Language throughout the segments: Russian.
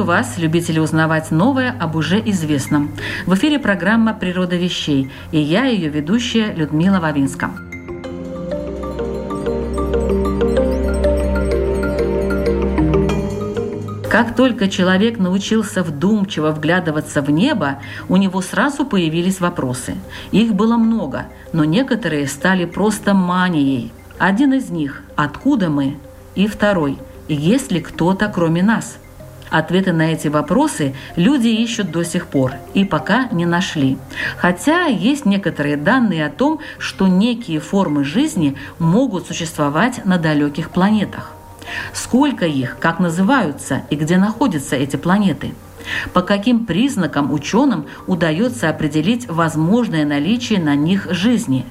Приветствую вас, любители узнавать новое об уже известном. В эфире программа «Природа вещей» и я, ее ведущая Людмила Вавинска. Как только человек научился вдумчиво вглядываться в небо, у него сразу появились вопросы. Их было много, но некоторые стали просто манией. Один из них – откуда мы? И второй – есть ли кто-то кроме нас? Ответы на эти вопросы люди ищут до сих пор и пока не нашли. Хотя есть некоторые данные о том, что некие формы жизни могут существовать на далеких планетах. Сколько их, как называются и где находятся эти планеты? По каким признакам ученым удается определить возможное наличие на них жизни?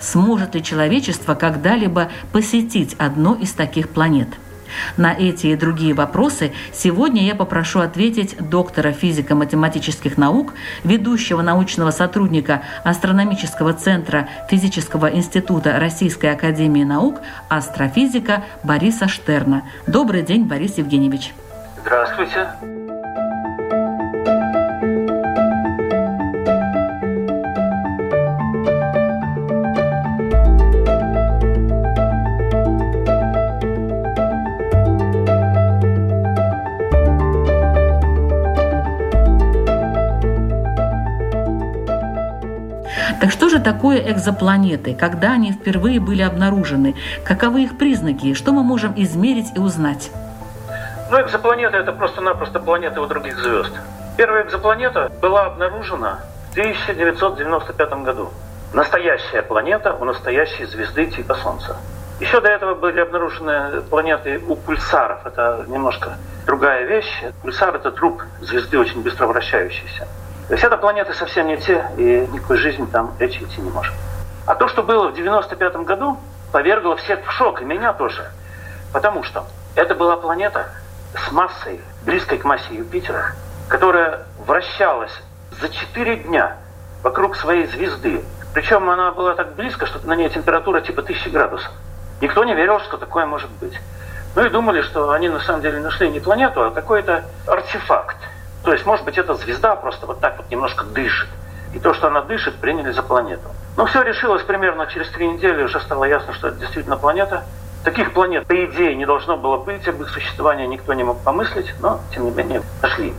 Сможет ли человечество когда-либо посетить одну из таких планет – на эти и другие вопросы сегодня я попрошу ответить доктора физико-математических наук, ведущего научного сотрудника Астрономического центра Физического института Российской академии наук, астрофизика Бориса Штерна. Добрый день, Борис Евгеньевич. Здравствуйте. Такое экзопланеты? Когда они впервые были обнаружены? Каковы их признаки? Что мы можем измерить и узнать? Ну, экзопланеты – это просто-напросто планеты у других звезд. Первая экзопланета была обнаружена в 1995 году. Настоящая планета у настоящей звезды типа Солнца. Еще до этого были обнаружены планеты у пульсаров. Это немножко другая вещь. Пульсар – это труп звезды, очень быстро вращающийся. То есть это планеты совсем не те, и никакой жизни там речи идти не может. А то, что было в 95 году, повергло всех в шок, и меня тоже. Потому что это была планета с массой, близкой к массе Юпитера, которая вращалась за 4 дня вокруг своей звезды. Причем она была так близко, что на ней температура типа 1000 градусов. Никто не верил, что такое может быть. Ну и думали, что они на самом деле нашли не планету, а какой-то артефакт. То есть, может быть, эта звезда просто вот так вот немножко дышит. И то, что она дышит, приняли за планету. Но все решилось примерно через три недели, уже стало ясно, что это действительно планета. Таких планет, по идее, не должно было быть, об их существовании никто не мог помыслить, но, тем не менее, нашли.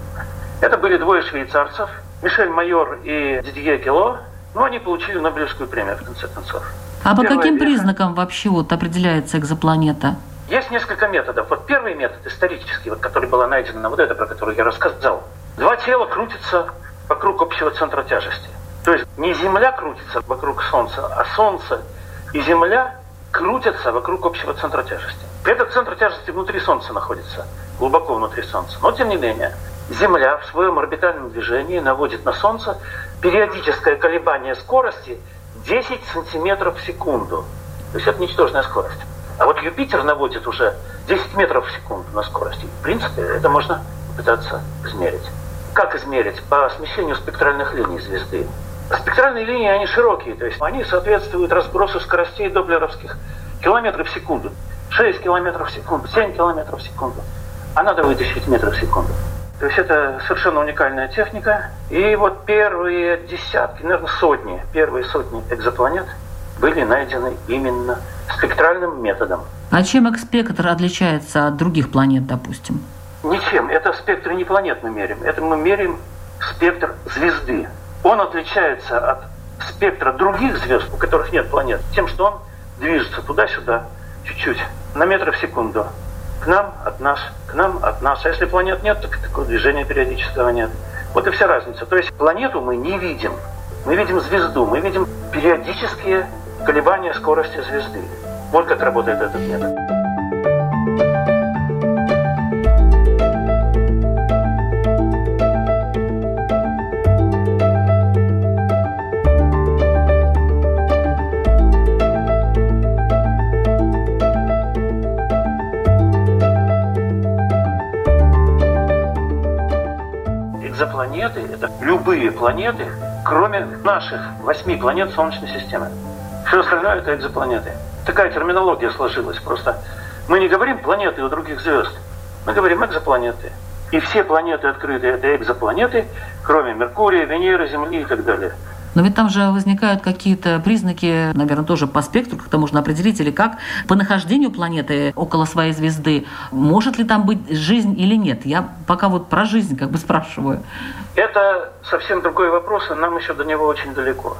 Это были двое швейцарцев, Мишель Майор и Дидье Кело, но они получили Нобелевскую премию, в конце концов. А по каким веха... признакам вообще вот определяется экзопланета? Есть несколько методов. Вот первый метод исторический, вот, который был найден на вот это, про который я рассказал. Два тела крутятся вокруг общего центра тяжести. То есть не Земля крутится вокруг Солнца, а Солнце и Земля крутятся вокруг общего центра тяжести. Этот центр тяжести внутри Солнца находится, глубоко внутри Солнца. Но тем не менее, Земля в своем орбитальном движении наводит на Солнце периодическое колебание скорости 10 сантиметров в секунду. То есть это ничтожная скорость. А вот Юпитер наводит уже 10 метров в секунду на скорости. В принципе, это можно пытаться измерить. Как измерить? По смещению спектральных линий звезды. Спектральные линии, они широкие, то есть они соответствуют разбросу скоростей доплеровских километров в секунду. 6 километров в секунду, 7 километров в секунду. А надо вытащить метров в секунду. То есть это совершенно уникальная техника. И вот первые десятки, наверное, сотни, первые сотни экзопланет были найдены именно спектральным методом. А чем экспектр отличается от других планет, допустим? Ничем. Это в не планет мы меряем. Это мы меряем спектр звезды. Он отличается от спектра других звезд, у которых нет планет, тем, что он движется туда-сюда чуть-чуть, на метров в секунду. К нам от нас, к нам от нас. А если планет нет, так такого движения периодического нет. Вот и вся разница. То есть планету мы не видим. Мы видим звезду, мы видим периодические колебания скорости звезды. Вот как работает этот метод. Экзопланеты – это любые планеты, кроме наших восьми планет Солнечной системы. Все остальное – это экзопланеты. Такая терминология сложилась. Просто мы не говорим планеты у других звезд, мы говорим экзопланеты. И все планеты открытые – это экзопланеты, кроме Меркурия, Венеры, Земли и так далее. Но ведь там же возникают какие-то признаки, наверное, тоже по спектру как-то можно определить, или как по нахождению планеты около своей звезды. Может ли там быть жизнь или нет? Я пока вот про жизнь как бы спрашиваю. Это совсем другой вопрос, и нам еще до него очень далеко.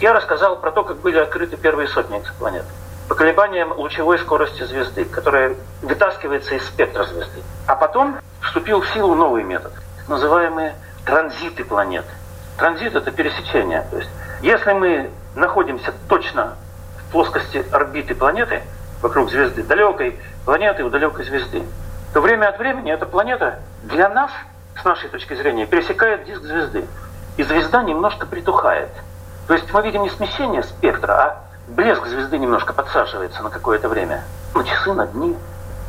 Я рассказал про то, как были открыты первые сотни экзопланет. По колебаниям лучевой скорости звезды, которая вытаскивается из спектра звезды. А потом вступил в силу новый метод, называемые транзиты планет. Транзит – это пересечение. То есть, если мы находимся точно в плоскости орбиты планеты, вокруг звезды, далекой планеты у далекой звезды, то время от времени эта планета для нас, с нашей точки зрения, пересекает диск звезды. И звезда немножко притухает – то есть мы видим не смещение спектра, а блеск звезды немножко подсаживается на какое-то время, на часы, на дни.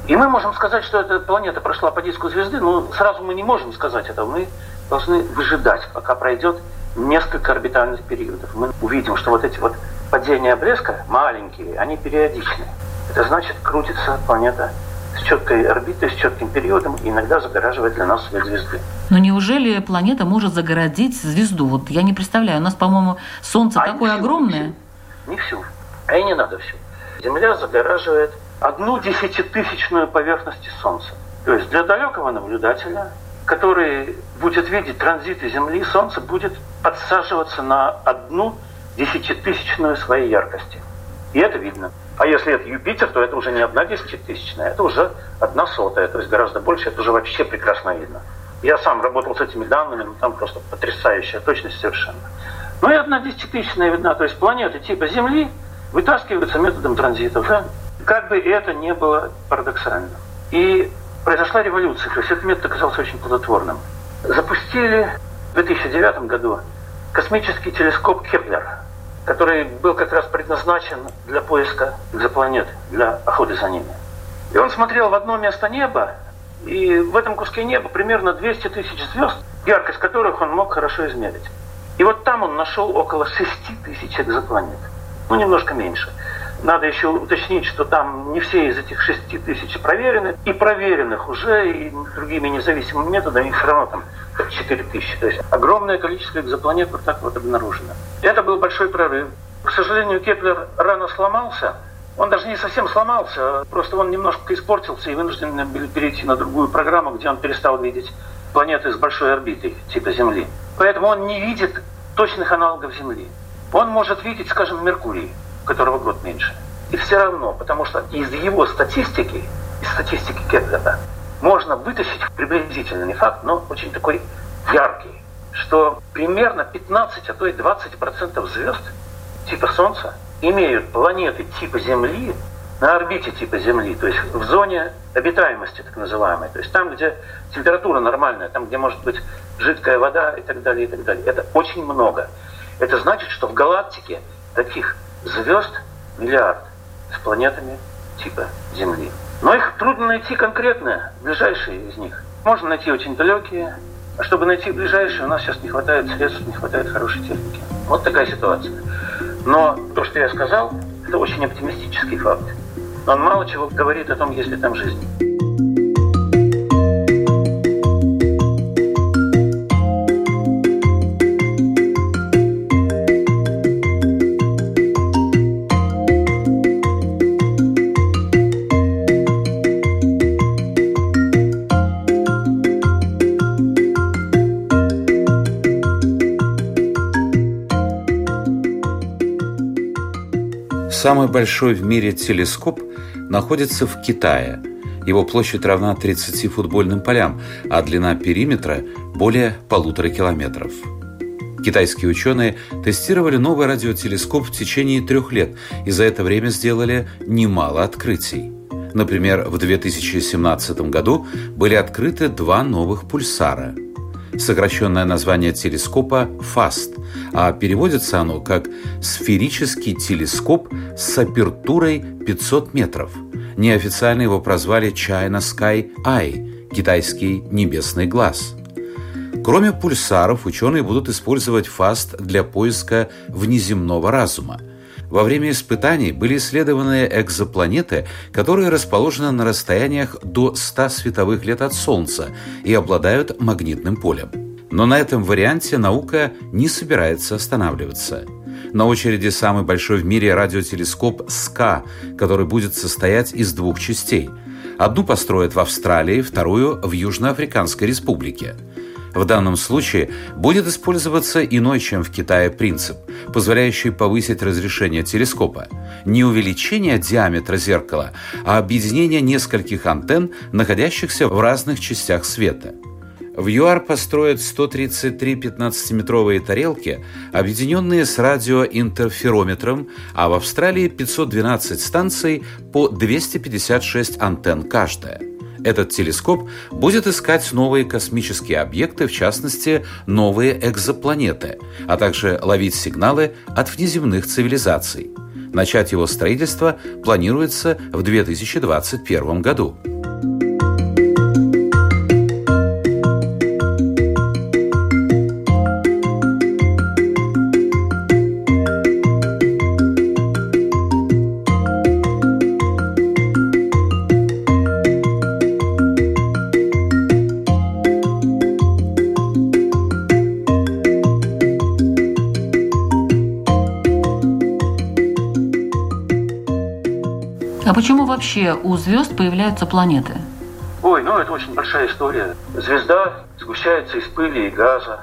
И мы можем сказать, что эта планета прошла по диску звезды, но сразу мы не можем сказать этого. Мы должны выжидать, пока пройдет несколько орбитальных периодов. Мы увидим, что вот эти вот падения блеска маленькие, они периодичны. Это значит, крутится планета с четкой орбитой, с четким периодом, и иногда загораживает для нас свет звезды. Но неужели планета может загородить звезду? Вот я не представляю. У нас, по-моему, Солнце а такое не всю, огромное. Не всю. А и не надо всю. Земля загораживает одну десятитысячную поверхности Солнца. То есть для далекого наблюдателя, который будет видеть транзиты Земли, Солнце будет подсаживаться на одну десятитысячную своей яркости. И это видно. А если это Юпитер, то это уже не одна десятитысячная, это уже одна сотая, то есть гораздо больше, это уже вообще прекрасно видно. Я сам работал с этими данными, но там просто потрясающая точность совершенно. Ну и одна десятитысячная видна, то есть планеты типа Земли вытаскиваются методом транзита уже. Как бы это не было парадоксально. И произошла революция, то есть этот метод оказался очень плодотворным. Запустили в 2009 году космический телескоп Кеплер – который был как раз предназначен для поиска экзопланет, для охоты за ними. И он смотрел в одно место неба, и в этом куске неба примерно 200 тысяч звезд, яркость которых он мог хорошо измерить. И вот там он нашел около 6 тысяч экзопланет. Ну, немножко меньше. Надо еще уточнить, что там не все из этих 6 тысяч проверены, и проверенных уже и другими независимыми методами все равно там 4 тысячи. То есть огромное количество экзопланет вот так вот обнаружено. Это был большой прорыв. К сожалению, Кеплер рано сломался. Он даже не совсем сломался, просто он немножко испортился и вынужден был перейти на другую программу, где он перестал видеть планеты с большой орбитой, типа Земли. Поэтому он не видит точных аналогов Земли. Он может видеть, скажем, Меркурий, которого год меньше. И все равно, потому что из его статистики, из статистики Кеплера, можно вытащить приблизительный факт, но очень такой яркий, что примерно 15, а то и 20 процентов звезд типа Солнца имеют планеты типа Земли на орбите типа Земли, то есть в зоне обитаемости так называемой, то есть там, где температура нормальная, там, где может быть жидкая вода и так далее, и так далее. Это очень много. Это значит, что в галактике таких звезд миллиард с планетами типа Земли. Но их трудно найти конкретно, ближайшие из них. Можно найти очень далекие, а чтобы найти ближайшие, у нас сейчас не хватает средств, не хватает хорошей техники. Вот такая ситуация. Но то, что я сказал, это очень оптимистический факт. Он мало чего говорит о том, есть ли там жизнь. Самый большой в мире телескоп находится в Китае. Его площадь равна 30 футбольным полям, а длина периметра более полутора километров. Китайские ученые тестировали новый радиотелескоп в течение трех лет и за это время сделали немало открытий. Например, в 2017 году были открыты два новых пульсара. Сокращенное название телескопа FAST, а переводится оно как «сферический телескоп с апертурой 500 метров». Неофициально его прозвали China Sky Eye – китайский небесный глаз – Кроме пульсаров, ученые будут использовать ФАСТ для поиска внеземного разума. Во время испытаний были исследованы экзопланеты, которые расположены на расстояниях до 100 световых лет от Солнца и обладают магнитным полем. Но на этом варианте наука не собирается останавливаться. На очереди самый большой в мире радиотелескоп СКА, который будет состоять из двух частей. Одну построят в Австралии, вторую – в Южноафриканской республике – в данном случае будет использоваться иной, чем в Китае, принцип, позволяющий повысить разрешение телескопа. Не увеличение диаметра зеркала, а объединение нескольких антенн, находящихся в разных частях света. В ЮАР построят 133 15-метровые тарелки, объединенные с радиоинтерферометром, а в Австралии 512 станций по 256 антенн каждая. Этот телескоп будет искать новые космические объекты, в частности, новые экзопланеты, а также ловить сигналы от внеземных цивилизаций. Начать его строительство планируется в 2021 году. А почему вообще у звезд появляются планеты? Ой, ну это очень большая история. Звезда сгущается из пыли и газа.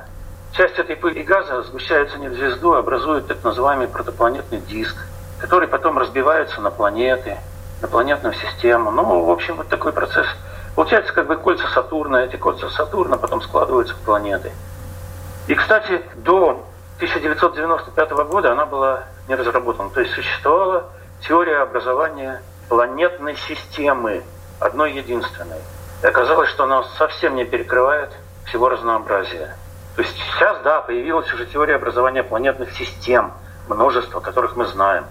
Часть этой пыли и газа сгущается не в звезду, а образует так называемый протопланетный диск, который потом разбивается на планеты, на планетную систему. Ну, в общем, вот такой процесс. Получается как бы кольца Сатурна, эти кольца Сатурна потом складываются в планеты. И, кстати, до 1995 года она была не разработана. То есть существовала теория образования планетной системы, одной единственной. И оказалось, что она совсем не перекрывает всего разнообразия. То есть сейчас, да, появилась уже теория образования планетных систем, множество, которых мы знаем.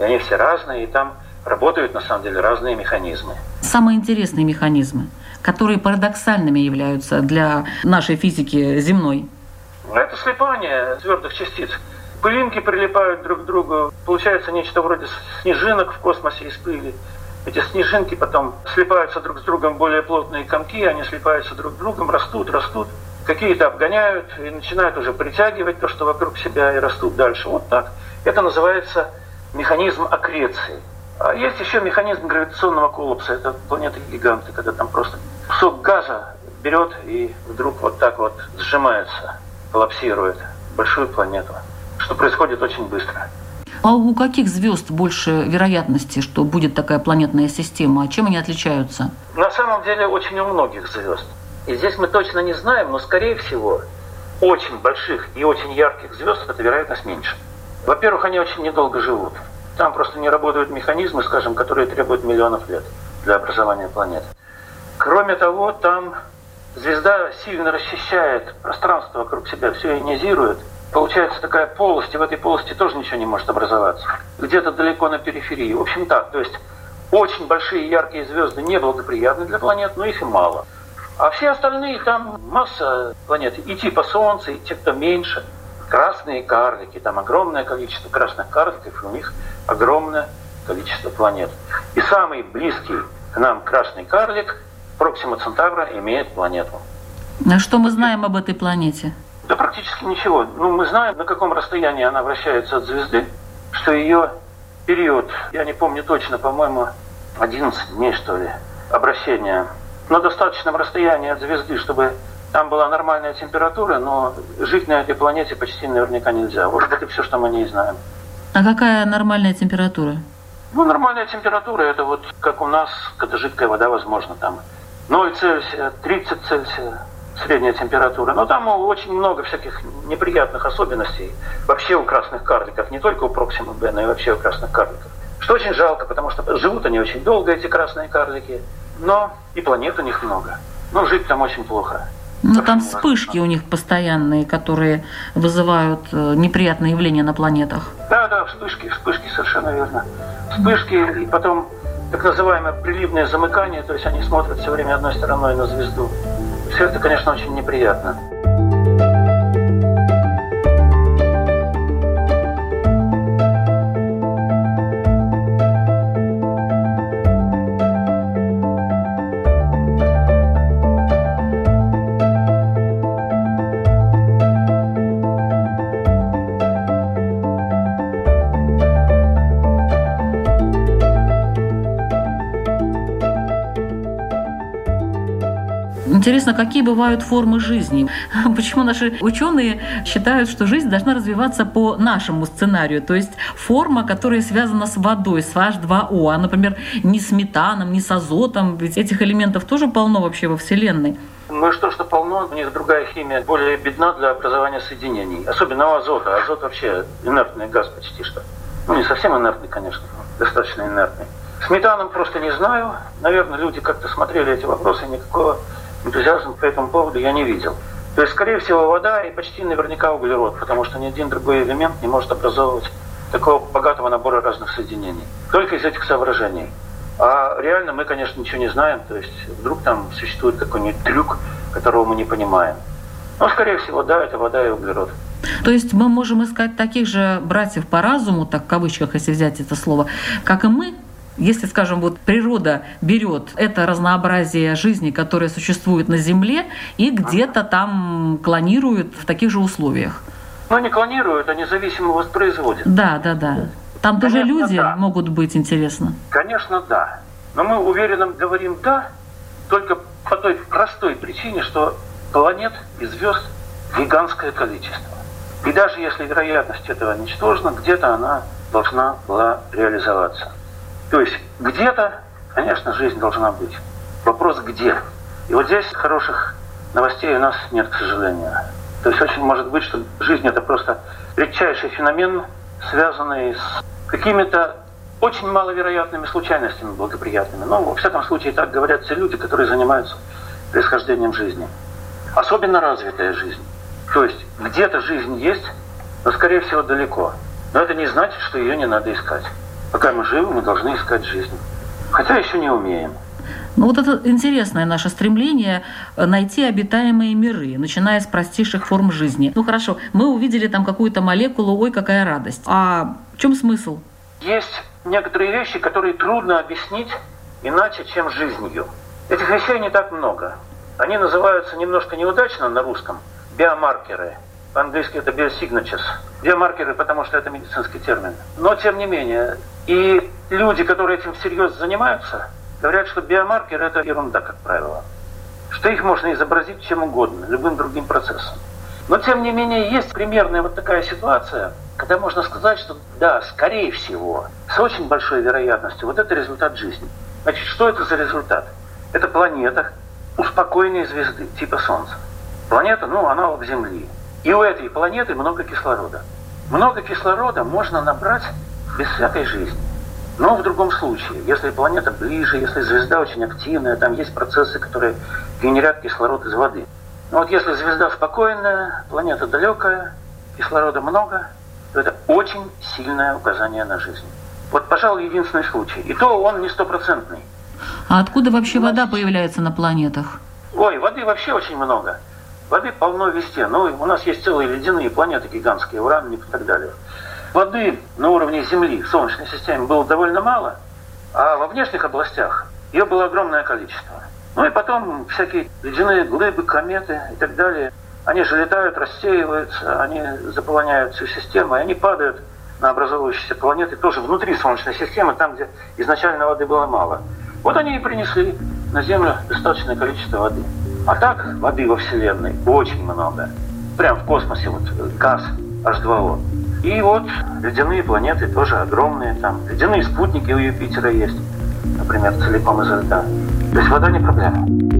И они все разные, и там работают на самом деле разные механизмы. Самые интересные механизмы, которые парадоксальными являются для нашей физики земной. Это слипание твердых частиц. Пылинки прилипают друг к другу. Получается нечто вроде снежинок в космосе из пыли. Эти снежинки потом слипаются друг с другом более плотные комки, они слипаются друг с другом, растут, растут. Какие-то обгоняют и начинают уже притягивать то, что вокруг себя, и растут дальше. Вот так. Это называется механизм аккреции. А есть еще механизм гравитационного коллапса. Это планеты-гиганты, когда там просто кусок газа берет и вдруг вот так вот сжимается, коллапсирует большую планету что происходит очень быстро. А у каких звезд больше вероятности, что будет такая планетная система? А чем они отличаются? На самом деле очень у многих звезд. И здесь мы точно не знаем, но скорее всего очень больших и очень ярких звезд эта вероятность меньше. Во-первых, они очень недолго живут. Там просто не работают механизмы, скажем, которые требуют миллионов лет для образования планет. Кроме того, там звезда сильно расчищает пространство вокруг себя, все ионизирует – получается такая полость, и в этой полости тоже ничего не может образоваться. Где-то далеко на периферии. В общем так, то есть очень большие яркие звезды неблагоприятны для планет, но их и мало. А все остальные, там масса планет, и типа Солнца, и те, кто меньше. Красные карлики, там огромное количество красных карликов, и у них огромное количество планет. И самый близкий к нам красный карлик, Проксима Центавра, имеет планету. А что мы знаем об этой планете? Да практически ничего. Ну, мы знаем, на каком расстоянии она вращается от звезды, что ее период, я не помню точно, по-моему, 11 дней, что ли, обращения. На достаточном расстоянии от звезды, чтобы там была нормальная температура, но жить на этой планете почти наверняка нельзя. Вот это все, что мы не знаем. А какая нормальная температура? Ну, нормальная температура, это вот как у нас, когда жидкая вода, возможно, там 0 Цельсия, 30 Цельсия, средняя температура. Но там очень много всяких неприятных особенностей вообще у красных карликов, не только у Проксима Б, но и вообще у красных карликов. Что очень жалко, потому что живут они очень долго, эти красные карлики, но и планет у них много. Но жить там очень плохо. Ну, там вспышки у них постоянные, которые вызывают э, неприятные явления на планетах. Да, да, вспышки, вспышки, совершенно верно. Вспышки и потом так называемое приливное замыкание, то есть они смотрят все время одной стороной на звезду. Все это, конечно, очень неприятно. Интересно, какие бывают формы жизни? Почему наши ученые считают, что жизнь должна развиваться по нашему сценарию? То есть форма, которая связана с водой, с H2O, а, например, не с метаном, не с азотом. Ведь этих элементов тоже полно вообще во Вселенной. Ну что, что полно, у них другая химия более бедна для образования соединений. Особенно у азота. Азот вообще инертный газ почти что. Ну, не совсем инертный, конечно, достаточно инертный. С метаном просто не знаю. Наверное, люди как-то смотрели эти вопросы, никакого энтузиазма по этому поводу я не видел. То есть, скорее всего, вода и почти наверняка углерод, потому что ни один другой элемент не может образовывать такого богатого набора разных соединений. Только из этих соображений. А реально мы, конечно, ничего не знаем. То есть вдруг там существует какой-нибудь трюк, которого мы не понимаем. Но, скорее всего, да, это вода и углерод. То есть мы можем искать таких же братьев по разуму, так в кавычках, если взять это слово, как и мы, если, скажем, вот природа берет это разнообразие жизни, которое существует на Земле, и где-то там клонирует в таких же условиях. Ну, не клонируют, а независимо воспроизводят. Да, да, да. Там Конечно, тоже люди да. могут быть, интересно. Конечно, да. Но мы уверенно говорим «да», только по той простой причине, что планет и звезд гигантское количество. И даже если вероятность этого ничтожна, где-то она должна была реализоваться. То есть где-то, конечно, жизнь должна быть. Вопрос где. И вот здесь хороших новостей у нас нет, к сожалению. То есть очень может быть, что жизнь это просто редчайший феномен, связанный с какими-то очень маловероятными случайностями благоприятными. Но, во всяком случае, так говорят те люди, которые занимаются происхождением жизни. Особенно развитая жизнь. То есть где-то жизнь есть, но, скорее всего, далеко. Но это не значит, что ее не надо искать. Пока мы живы, мы должны искать жизнь. Хотя еще не умеем. Ну вот это интересное наше стремление найти обитаемые миры, начиная с простейших форм жизни. Ну хорошо, мы увидели там какую-то молекулу, ой, какая радость. А в чем смысл? Есть некоторые вещи, которые трудно объяснить иначе, чем жизнью. Этих вещей не так много. Они называются немножко неудачно на русском биомаркеры. По-английски это biosignatures. Биомаркеры, потому что это медицинский термин. Но, тем не менее, и люди, которые этим всерьез занимаются, говорят, что биомаркер – это ерунда, как правило. Что их можно изобразить чем угодно, любым другим процессом. Но, тем не менее, есть примерная вот такая ситуация, когда можно сказать, что да, скорее всего, с очень большой вероятностью, вот это результат жизни. Значит, что это за результат? Это планета у звезды, типа Солнца. Планета, ну, аналог Земли. И у этой планеты много кислорода. Много кислорода можно набрать без всякой жизни. Но в другом случае, если планета ближе, если звезда очень активная, там есть процессы, которые генерят кислород из воды. Но вот если звезда спокойная, планета далекая, кислорода много, то это очень сильное указание на жизнь. Вот, пожалуй, единственный случай. И то он не стопроцентный. А откуда вообще вода появляется на планетах? Ой, воды вообще очень много. Воды полно везде. Ну, у нас есть целые ледяные планеты гигантские, Уран и так далее. Воды на уровне Земли в Солнечной системе было довольно мало, а во внешних областях ее было огромное количество. Ну и потом всякие ледяные глыбы, кометы и так далее. Они же летают, рассеиваются, они заполоняют всю систему, и они падают на образовывающиеся планеты тоже внутри Солнечной системы, там, где изначально воды было мало. Вот они и принесли на Землю достаточное количество воды. А так воды во Вселенной очень много. Прям в космосе вот газ H2O. И вот ледяные планеты тоже огромные. Там ледяные спутники у Юпитера есть, например, целиком из льда. То есть вода не проблема.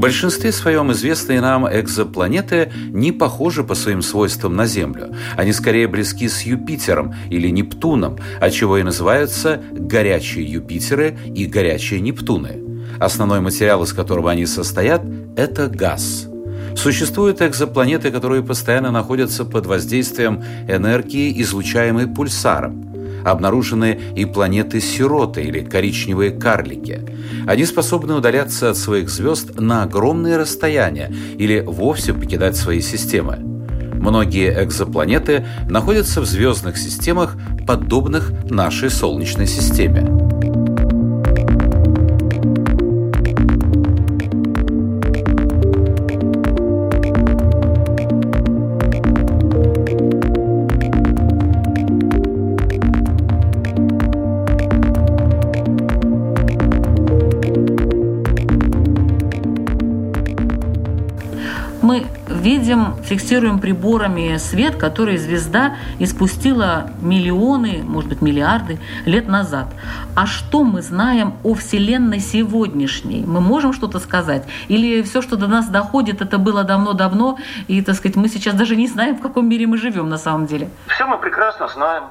Большинстве своем известные нам экзопланеты не похожи по своим свойствам на Землю. Они скорее близки с Юпитером или Нептуном, отчего и называются горячие Юпитеры и горячие Нептуны. Основной материал, из которого они состоят, это газ. Существуют экзопланеты, которые постоянно находятся под воздействием энергии, излучаемой пульсаром обнаружены и планеты-сироты или коричневые карлики. Они способны удаляться от своих звезд на огромные расстояния или вовсе покидать свои системы. Многие экзопланеты находятся в звездных системах, подобных нашей Солнечной системе. Фиксируем приборами свет, который звезда испустила миллионы, может быть, миллиарды лет назад. А что мы знаем о Вселенной сегодняшней? Мы можем что-то сказать? Или все, что до нас доходит, это было давно-давно, и, так сказать, мы сейчас даже не знаем, в каком мире мы живем на самом деле? Все мы прекрасно знаем.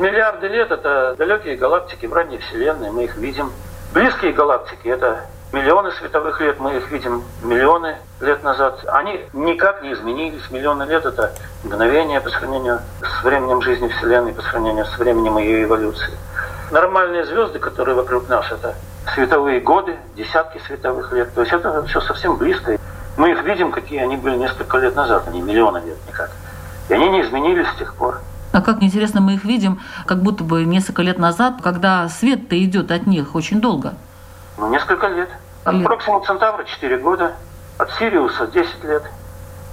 Миллиарды лет – это далекие галактики в ранней Вселенной, мы их видим. Близкие галактики – это миллионы световых лет, мы их видим миллионы лет назад. Они никак не изменились. Миллионы лет – это мгновение по сравнению с временем жизни Вселенной, по сравнению с временем ее эволюции. Нормальные звезды, которые вокруг нас, это световые годы, десятки световых лет. То есть это все совсем близко. Мы их видим, какие они были несколько лет назад, они миллионы лет никак. И они не изменились с тех пор. А как интересно мы их видим, как будто бы несколько лет назад, когда свет-то идет от них очень долго. Ну, несколько лет. От лет. Проксима Центавра 4 года, от Сириуса 10 лет.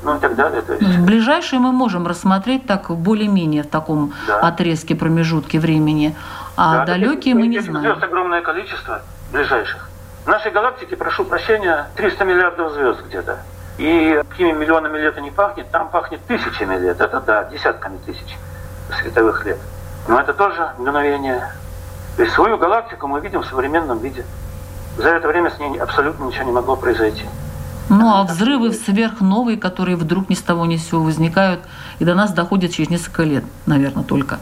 Ну и так далее. То есть... Ближайшие мы можем рассмотреть так более-менее в таком да. отрезке, промежутке времени, а да, далекие мы не знаем. Звезд огромное количество ближайших. В нашей галактике, прошу прощения, 300 миллиардов звезд где-то. И какими миллионами лет не пахнет, там пахнет тысячами лет. Это да, десятками тысяч световых лет. Но это тоже мгновение. То есть свою галактику мы видим в современном виде. За это время с ней абсолютно ничего не могло произойти. Ну а взрывы сверхновые, которые вдруг ни с того ни с сего возникают, и до нас доходят через несколько лет, наверное, только.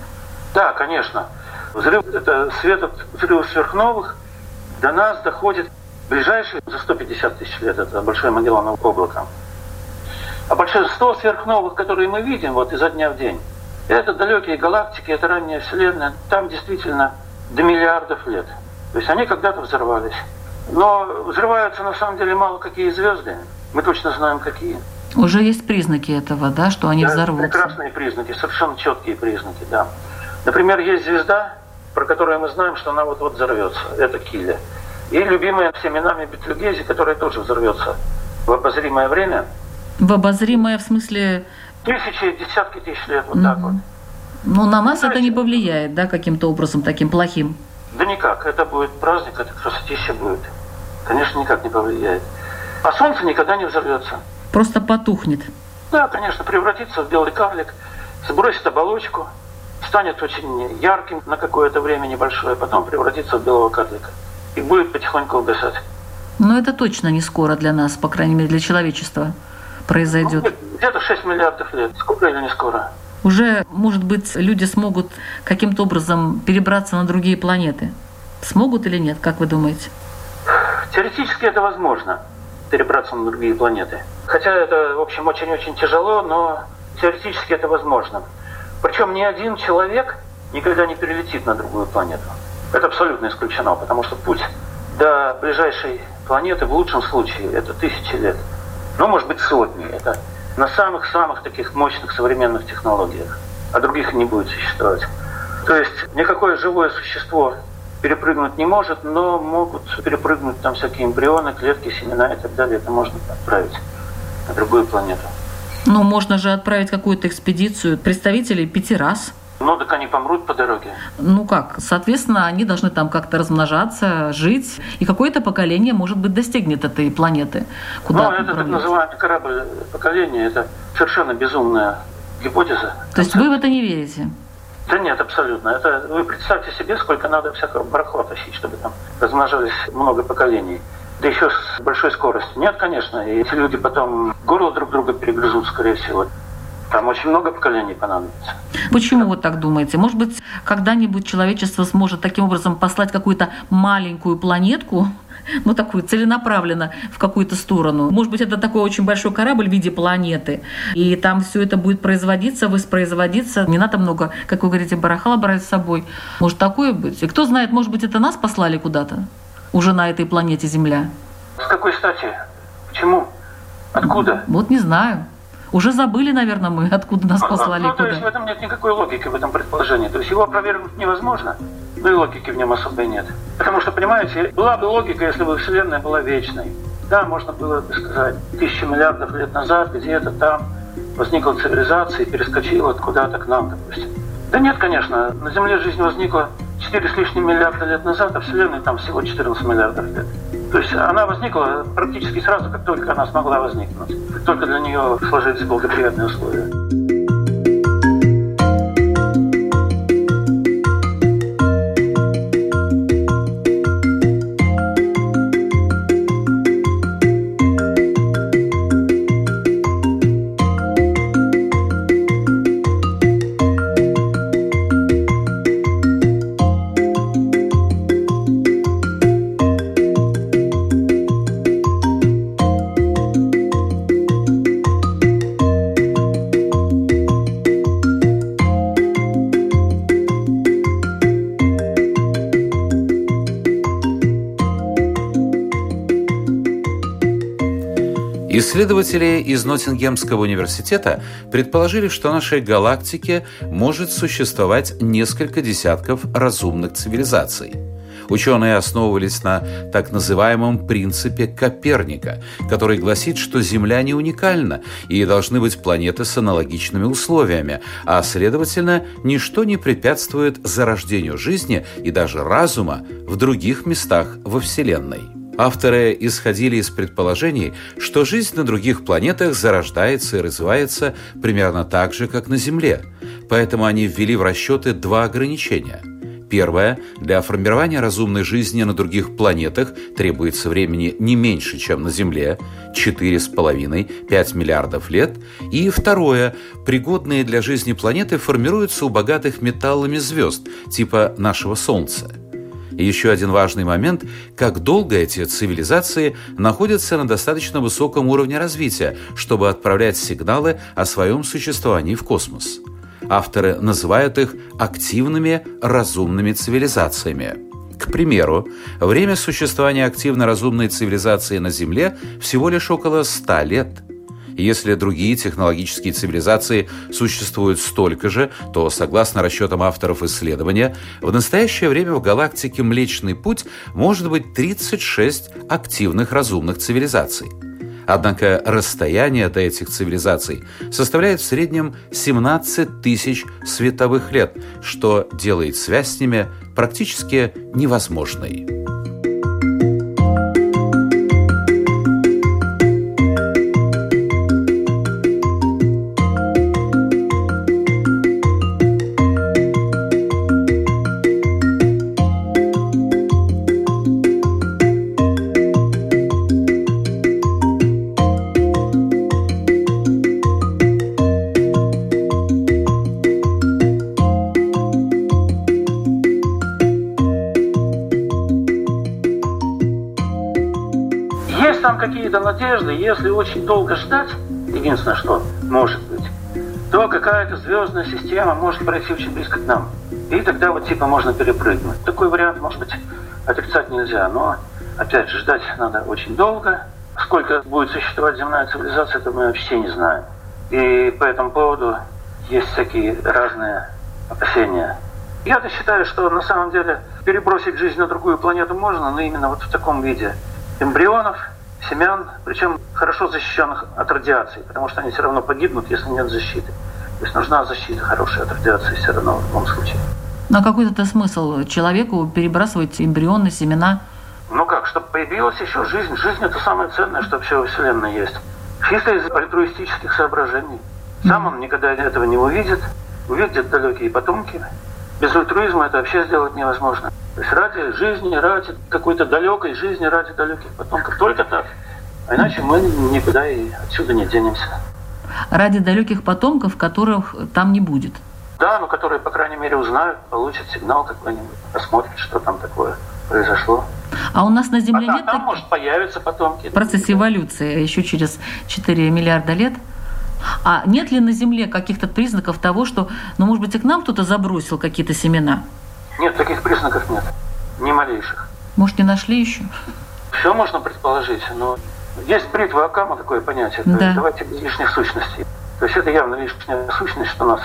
Да, конечно. Взрыв, это свет от взрывов сверхновых до нас доходит ближайшие за 150 тысяч лет. Это Большое Магелланово облако. А большинство сверхновых, которые мы видим вот изо дня в день, это далекие галактики, это ранняя Вселенная. Там действительно до миллиардов лет. То есть они когда-то взорвались. Но взрываются на самом деле мало какие звезды. Мы точно знаем, какие. Уже есть признаки этого, да, что они да, взорвутся? Прекрасные признаки, совершенно четкие признаки, да. Например, есть звезда, про которую мы знаем, что она вот-вот взорвется. Это Киля. И любимая всеми нами Бетлюгези, которая тоже взорвется в обозримое время. В обозримое в смысле? Тысячи, десятки тысяч лет, вот угу. так вот. Ну, на нас Знаете, это не повлияет, да, каким-то образом таким плохим? Да никак. Это будет праздник, это красотища будет. Конечно, никак не повлияет. А солнце никогда не взорвется. Просто потухнет. Да, конечно, превратится в белый карлик, сбросит оболочку, станет очень ярким на какое-то время небольшое, потом превратится в белого карлика и будет потихоньку угасать. Но это точно не скоро для нас, по крайней мере, для человечества произойдет. Ну, где-то 6 миллиардов лет. Скоро или не скоро? Уже, может быть, люди смогут каким-то образом перебраться на другие планеты? Смогут или нет, как вы думаете? Теоретически это возможно, перебраться на другие планеты. Хотя это, в общем, очень-очень тяжело, но теоретически это возможно. Причем ни один человек никогда не перелетит на другую планету. Это абсолютно исключено, потому что путь до ближайшей планеты в лучшем случае это тысячи лет. Ну, может быть, сотни. Это на самых-самых таких мощных современных технологиях. а других не будет существовать. То есть никакое живое существо перепрыгнуть не может, но могут перепрыгнуть там всякие эмбрионы, клетки, семена и так далее. Это можно отправить на другую планету. Ну, можно же отправить какую-то экспедицию представителей пяти раз. Ну, так они помрут по дороге. Ну как, соответственно, они должны там как-то размножаться, жить, и какое-то поколение, может быть, достигнет этой планеты. Куда ну, это так называемый корабль поколения, это совершенно безумная гипотеза. То есть вы в это не верите? Да нет, абсолютно. Это вы представьте себе, сколько надо всякого барахла тащить, чтобы там размножилось много поколений. Да еще с большой скоростью. Нет, конечно. И эти люди потом горло друг друга перегрызут, скорее всего. Там очень много поколений понадобится. Почему вы так думаете? Может быть, когда-нибудь человечество сможет таким образом послать какую-то маленькую планетку, ну, такую целенаправленно в какую-то сторону. Может быть, это такой очень большой корабль в виде планеты, и там все это будет производиться, воспроизводиться. Не надо много, как вы говорите, барахла брать с собой. Может такое быть? И кто знает, может быть, это нас послали куда-то? Уже на этой планете Земля. С какой стати? Почему? Откуда? Вот не знаю. Уже забыли, наверное, мы, откуда нас послали. Ну, то есть в этом нет никакой логики, в этом предположении. То есть его опровергнуть невозможно, но и логики в нем особой нет. Потому что, понимаете, была бы логика, если бы Вселенная была вечной. Да, можно было бы сказать, тысячу миллиардов лет назад где-то там возникла цивилизация и перескочила куда-то к нам, допустим. Да нет, конечно, на Земле жизнь возникла 4 с лишним миллиарда лет назад, а Вселенной там всего 14 миллиардов лет. То есть она возникла практически сразу, как только она смогла возникнуть. Только для нее сложились благоприятные условия. Исследователи из Ноттингемского университета предположили, что в нашей галактике может существовать несколько десятков разумных цивилизаций. Ученые основывались на так называемом принципе Коперника, который гласит, что Земля не уникальна и должны быть планеты с аналогичными условиями, а, следовательно, ничто не препятствует зарождению жизни и даже разума в других местах во Вселенной. Авторы исходили из предположений, что жизнь на других планетах зарождается и развивается примерно так же, как на Земле. Поэтому они ввели в расчеты два ограничения. Первое. Для формирования разумной жизни на других планетах требуется времени не меньше, чем на Земле – 4,5-5 миллиардов лет. И второе. Пригодные для жизни планеты формируются у богатых металлами звезд, типа нашего Солнца – еще один важный момент – как долго эти цивилизации находятся на достаточно высоком уровне развития, чтобы отправлять сигналы о своем существовании в космос. Авторы называют их активными разумными цивилизациями. К примеру, время существования активно-разумной цивилизации на Земле всего лишь около 100 лет – если другие технологические цивилизации существуют столько же, то, согласно расчетам авторов исследования, в настоящее время в галактике Млечный Путь может быть 36 активных разумных цивилизаций. Однако расстояние до этих цивилизаций составляет в среднем 17 тысяч световых лет, что делает связь с ними практически невозможной. Надежды, если очень долго ждать, единственное, что может быть, то какая-то звездная система может пройти очень близко к нам. И тогда вот типа можно перепрыгнуть. Такой вариант, может быть, отрицать нельзя, но опять же ждать надо очень долго. Сколько будет существовать земная цивилизация, это мы вообще не знаем. И по этому поводу есть всякие разные опасения. Я-то считаю, что на самом деле перебросить жизнь на другую планету можно, но именно вот в таком виде эмбрионов, семян, причем хорошо защищенных от радиации, потому что они все равно погибнут, если нет защиты. То есть нужна защита хорошая от радиации все равно в любом случае. На какой-то смысл человеку перебрасывать эмбрионы, семена? Ну как, чтобы появилась еще жизнь. Жизнь – это самое ценное, что вообще во Вселенной есть. Чисто из альтруистических соображений. Сам он никогда этого не увидит, увидит далекие потомки. Без альтруизма это вообще сделать невозможно. То есть ради жизни, ради какой-то далекой жизни, ради далеких потомков. Только так. А иначе мы никуда и отсюда не денемся. Ради далеких потомков, которых там не будет. Да, но которые, по крайней мере, узнают, получат сигнал какой-нибудь, посмотрят, что там такое произошло. А у нас на Земле а нет... Там, так... может, появятся потомки. В процессе эволюции еще через 4 миллиарда лет а нет ли на Земле каких-то признаков того, что, ну, может быть, и к нам кто-то забросил какие-то семена? Нет, таких признаков нет. Ни малейших. Может, не нашли еще? Все можно предположить, но есть бритва Акама, такое понятие. Да. То есть давайте без лишних сущностей. То есть это явно лишняя сущность, что нас,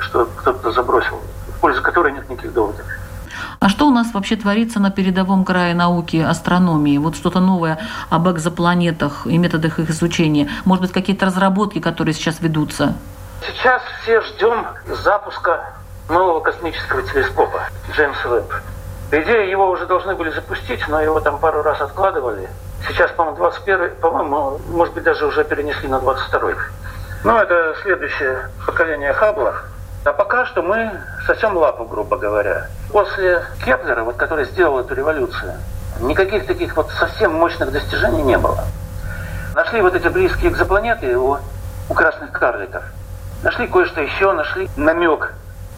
что кто-то забросил, в пользу которой нет никаких доводов. А что у нас вообще творится на передовом крае науки астрономии? Вот что-то новое об экзопланетах и методах их изучения? Может быть, какие-то разработки, которые сейчас ведутся? Сейчас все ждем запуска нового космического телескопа Джеймс Веб. По идее, его уже должны были запустить, но его там пару раз откладывали. Сейчас, по-моему, 21 по-моему, может быть, даже уже перенесли на 22 Ну, это следующее поколение Хаббла. А пока что мы сосем лапу, грубо говоря. После Кеплера, вот, который сделал эту революцию, никаких таких вот совсем мощных достижений не было. Нашли вот эти близкие экзопланеты у, у красных карликов. Нашли кое-что еще, нашли намек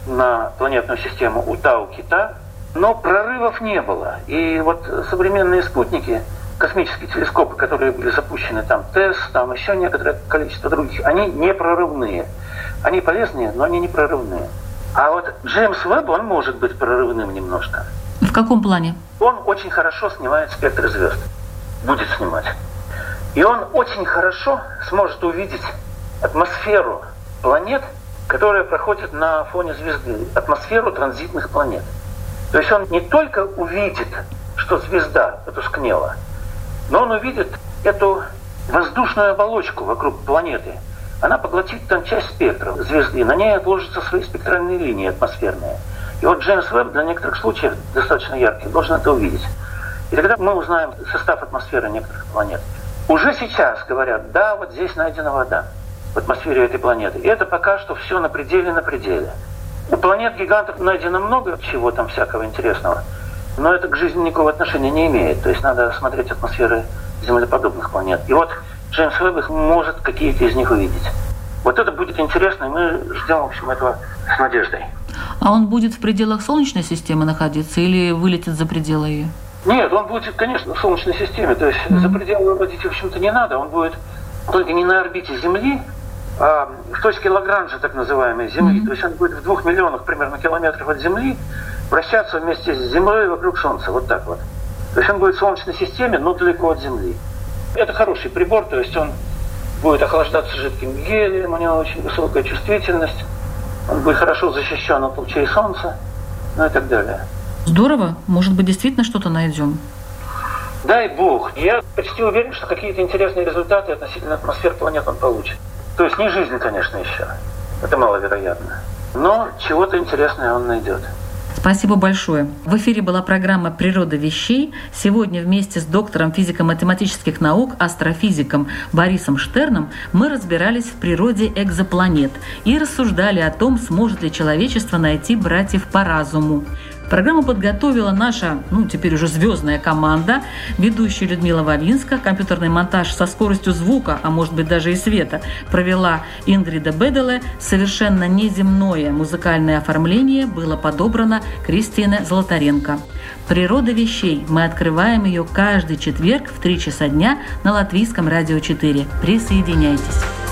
на планетную систему у Тау-Кита, но прорывов не было. И вот современные спутники, космические телескопы, которые были запущены, там ТЭС, там еще некоторое количество других, они не прорывные. Они полезные, но они не прорывные. А вот Джеймс Веб, он может быть прорывным немножко. В каком плане? Он очень хорошо снимает спектр звезд. Будет снимать. И он очень хорошо сможет увидеть атмосферу планет, которая проходит на фоне звезды, атмосферу транзитных планет. То есть он не только увидит, что звезда потускнела, но он увидит эту воздушную оболочку вокруг планеты – она поглотит там часть спектра звезды, на ней отложатся свои спектральные линии атмосферные. И вот Джеймс Веб для некоторых случаев, достаточно ярких, должен это увидеть. И тогда мы узнаем состав атмосферы некоторых планет. Уже сейчас говорят, да, вот здесь найдена вода в атмосфере этой планеты. И это пока что все на пределе, на пределе. У планет-гигантов найдено много чего там всякого интересного, но это к жизни никакого отношения не имеет. То есть надо смотреть атмосферы землеподобных планет. И вот Джеймс Веб может какие-то из них увидеть. Вот это будет интересно, и мы ждем, в общем, этого с надеждой. А он будет в пределах Солнечной системы находиться или вылетит за пределы ее? Нет, он будет, конечно, в Солнечной системе. То есть mm-hmm. за пределы выводить, в общем-то, не надо. Он будет только не на орбите Земли, а в точке Лагранжа, так называемой, Земли. Mm-hmm. То есть он будет в двух миллионах примерно километров от Земли вращаться вместе с Землей вокруг Солнца. Вот так вот. То есть он будет в Солнечной системе, но далеко от Земли. Это хороший прибор, то есть он будет охлаждаться жидким гелием, у него очень высокая чувствительность, он будет хорошо защищен от лучей солнца, ну и так далее. Здорово, может быть, действительно что-то найдем. Дай бог. Я почти уверен, что какие-то интересные результаты относительно атмосфер планет он получит. То есть не жизнь, конечно, еще. Это маловероятно. Но чего-то интересное он найдет. Спасибо большое. В эфире была программа «Природа вещей». Сегодня вместе с доктором физико-математических наук, астрофизиком Борисом Штерном мы разбирались в природе экзопланет и рассуждали о том, сможет ли человечество найти братьев по разуму. Программу подготовила наша, ну, теперь уже звездная команда, ведущая Людмила Вавинска, компьютерный монтаж со скоростью звука, а может быть даже и света, провела Ингрида Беделе, совершенно неземное музыкальное оформление было подобрано Кристиной Золотаренко. «Природа вещей» мы открываем ее каждый четверг в 3 часа дня на Латвийском радио 4. Присоединяйтесь.